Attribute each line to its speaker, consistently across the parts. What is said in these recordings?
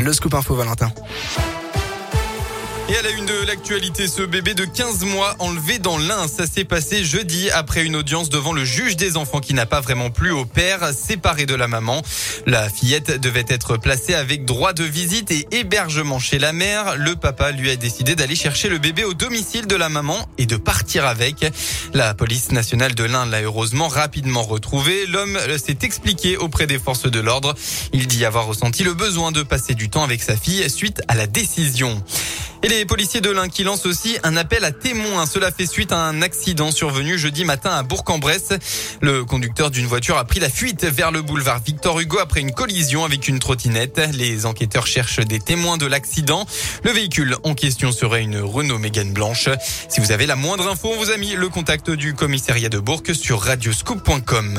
Speaker 1: Le scoop info Valentin.
Speaker 2: Et à la une de l'actualité, ce bébé de 15 mois enlevé dans l'Ain, ça s'est passé jeudi après une audience devant le juge des enfants qui n'a pas vraiment plu au père, séparé de la maman. La fillette devait être placée avec droit de visite et hébergement chez la mère. Le papa lui a décidé d'aller chercher le bébé au domicile de la maman et de partir avec. La police nationale de l'Ain l'a heureusement rapidement retrouvé. L'homme s'est expliqué auprès des forces de l'ordre. Il dit avoir ressenti le besoin de passer du temps avec sa fille suite à la décision. Et les policiers de l'Ain qui lancent aussi un appel à témoins. Cela fait suite à un accident survenu jeudi matin à Bourg-en-Bresse. Le conducteur d'une voiture a pris la fuite vers le boulevard Victor Hugo après une collision avec une trottinette. Les enquêteurs cherchent des témoins de l'accident. Le véhicule en question serait une Renault Mégane blanche. Si vous avez la moindre info, on vous a mis le contact du commissariat de Bourg sur radioscoop.com.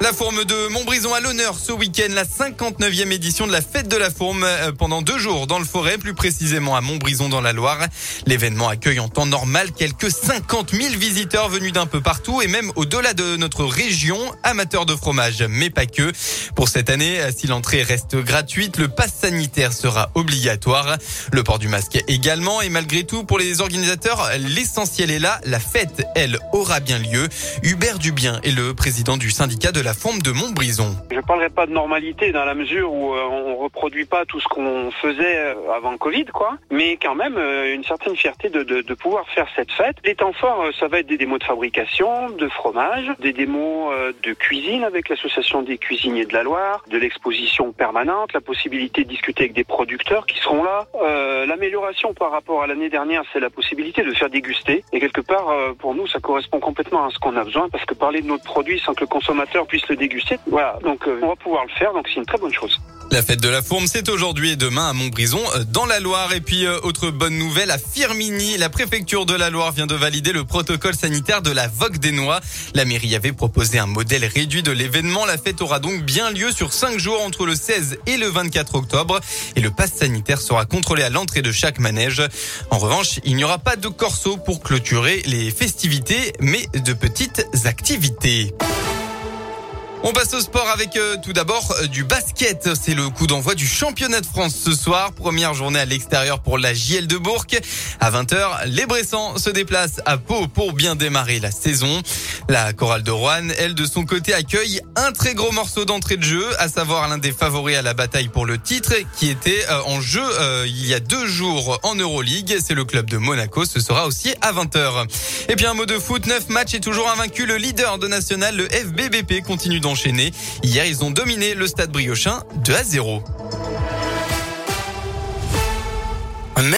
Speaker 2: La Fourme de Montbrison à l'honneur ce week-end, la 59e édition de la fête de la Fourme euh, pendant deux jours dans le forêt, plus précisément à Montbrison dans la Loire. L'événement accueille en temps normal quelques 50 000 visiteurs venus d'un peu partout et même au-delà de notre région, amateurs de fromage, mais pas que. Pour cette année, euh, si l'entrée reste gratuite, le pass sanitaire sera obligatoire. Le port du masque également et malgré tout, pour les organisateurs, l'essentiel est là. La fête, elle, aura bien lieu. Hubert Dubien est le président du syndicat de la forme de Montbrison.
Speaker 3: Je parlerai pas de normalité dans la mesure où euh, on reproduit pas tout ce qu'on faisait euh, avant Covid, quoi. Mais quand même euh, une certaine fierté de, de, de, pouvoir faire cette fête. Les temps forts, ça va être des démos de fabrication, de fromage, des démos de cuisine avec l'association des cuisiniers de la Loire, de l'exposition permanente, la possibilité de discuter avec des producteurs qui seront là. Euh, L'amélioration par rapport à l'année dernière, c'est la possibilité de faire déguster. Et quelque part, pour nous, ça correspond complètement à ce qu'on a besoin parce que parler de notre produit sans que le consommateur puisse le déguster. Voilà, donc euh, on va pouvoir le faire, donc c'est une très bonne chose.
Speaker 2: La fête de la Fourme, c'est aujourd'hui et demain à Montbrison, euh, dans la Loire. Et puis, euh, autre bonne nouvelle, à Firmini, la préfecture de la Loire vient de valider le protocole sanitaire de la Vogue des Noix. La mairie avait proposé un modèle réduit de l'événement. La fête aura donc bien lieu sur cinq jours entre le 16 et le 24 octobre. Et le pass sanitaire sera contrôlé à l'entrée de chaque manège. En revanche, il n'y aura pas de corso pour clôturer les festivités, mais de petites activités. On passe au sport avec euh, tout d'abord euh, du basket. C'est le coup d'envoi du championnat de France ce soir. Première journée à l'extérieur pour la JL de Bourg. À 20h, les Bressans se déplacent à Pau pour bien démarrer la saison. La chorale de Rouen, elle de son côté, accueille un très gros morceau d'entrée de jeu, à savoir l'un des favoris à la bataille pour le titre, qui était euh, en jeu il y a deux jours en Euroleague. C'est le club de Monaco. Ce sera aussi à 20h. Et puis un mot de foot, 9 matchs et toujours invaincu. Le leader de national, le FBBP, continue enchaîné. Hier, ils ont dominé le stade briochin 2 à 0.